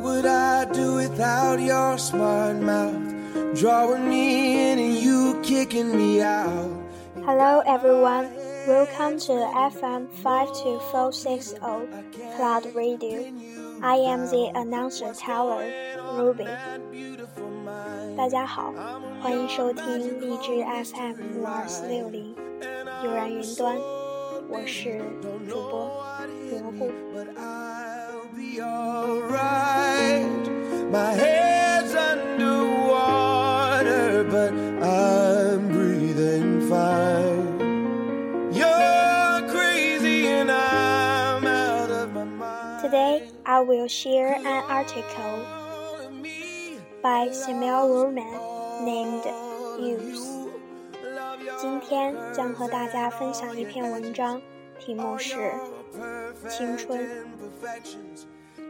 What would I do without your smart mouth? Drawing me in and you kicking me out. Hello everyone, welcome to FM 52460 Cloud Radio. I am the announcer Taylor Ruby. 大家好，欢迎收听荔枝 FM 五二四六零悠然云端，我是主播蘑菇。 be alright. My head's but I'm breathing fine. You're crazy and I'm out of my mind. Today, I will share an article by Samuel Ullman named Youth. 今天将和大家分享一篇文章，题目是《青春》。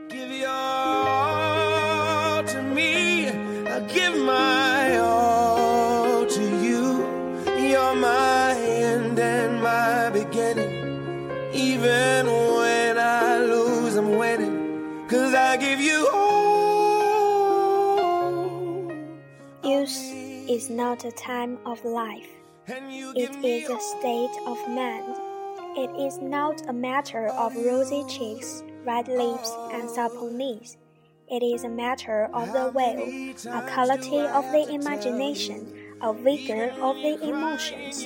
Give your all to me. I give my all to you. You're my end and my beginning. Even when I lose, I'm winning. Cause I give you all. Youth is not a time of life. It is a state of mind. It is not a matter of rosy cheeks, red lips, and supple knees. It is a matter of the will, a quality of the imagination, a vigor of the emotions.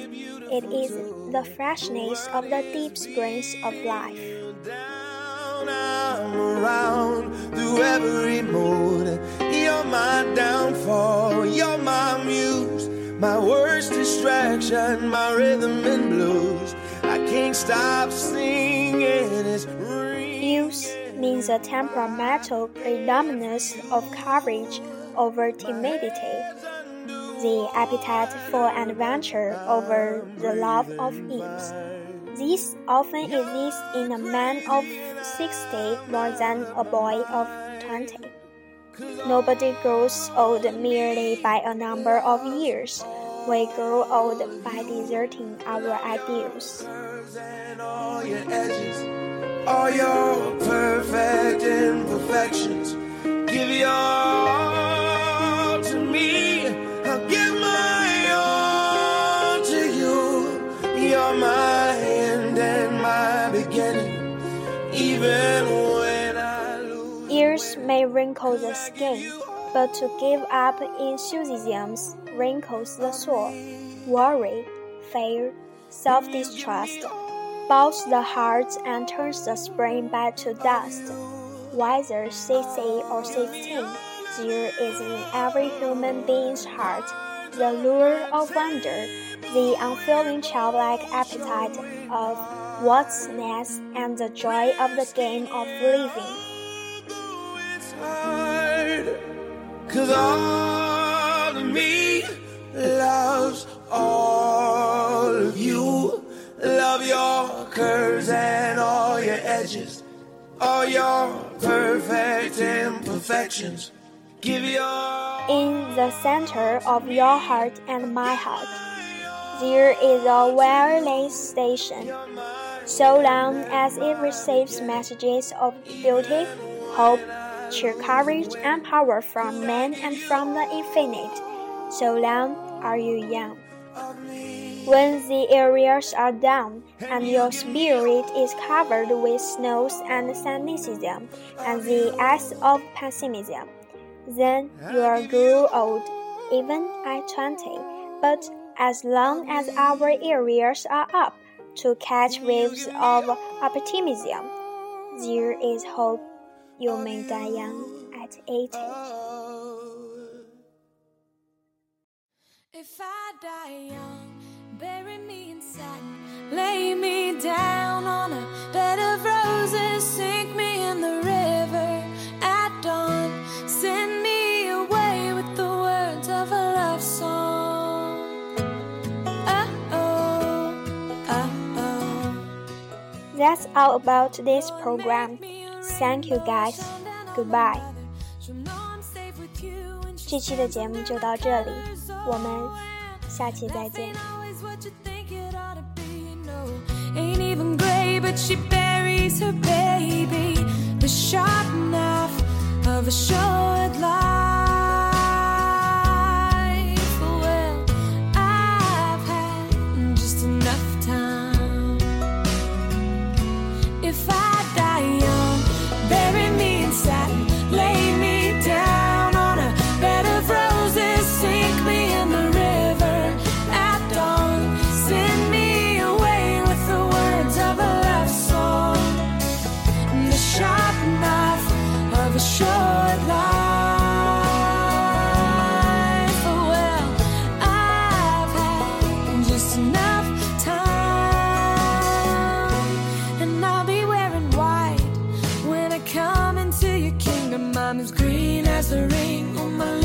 It is the freshness of the deep springs of life. around through every mood. You're my downfall, you're my muse, my worst distraction, my rhythm and blues. I can't stop singing, it's ringing. Youth means a temperamental predominance of courage over timidity, the appetite for adventure over the love of ease. This often exists in a man of 60 more than a boy of 20. Nobody grows old merely by a number of years. We grow old by deserting our ideals. And all your all your perfect imperfections. Give your all to me. I'll give my all to you. You're my end and my beginning. Even when I lose. Years may wrinkle the skin, but to give up enthusiasms wrinkles the soul. Worry, fear, self distrust bows the heart and turns the spring back to dust. Whether 60 or 16, there is in every human being's heart the lure of wonder, the unfailing childlike appetite of what's next, and the joy of the game of living. Curves and all your edges, all your perfect imperfections. Give your In the center of your heart and my heart, there is a wireless station. So long as it receives messages of beauty, hope, cheer, courage, and power from man and from the infinite, so long are you young. When the areas are down and your spirit is covered with snows and cynicism and the ice of pessimism, then you are grow old, even at twenty. But as long as our areas are up to catch waves of optimism, there is hope you may die young at eighty. Oh. If I die young, bury me in satin, lay me down on a bed of roses, sink me in the river at dawn, send me away with the words of a love song. Oh oh, oh oh. That's all about this program. Thank you guys. Goodbye. 这期的节目就到这里，我们下期再见。 What you think it ought to be. Ain't even gray, but she buries her baby. I'm as green as the rain on my lips.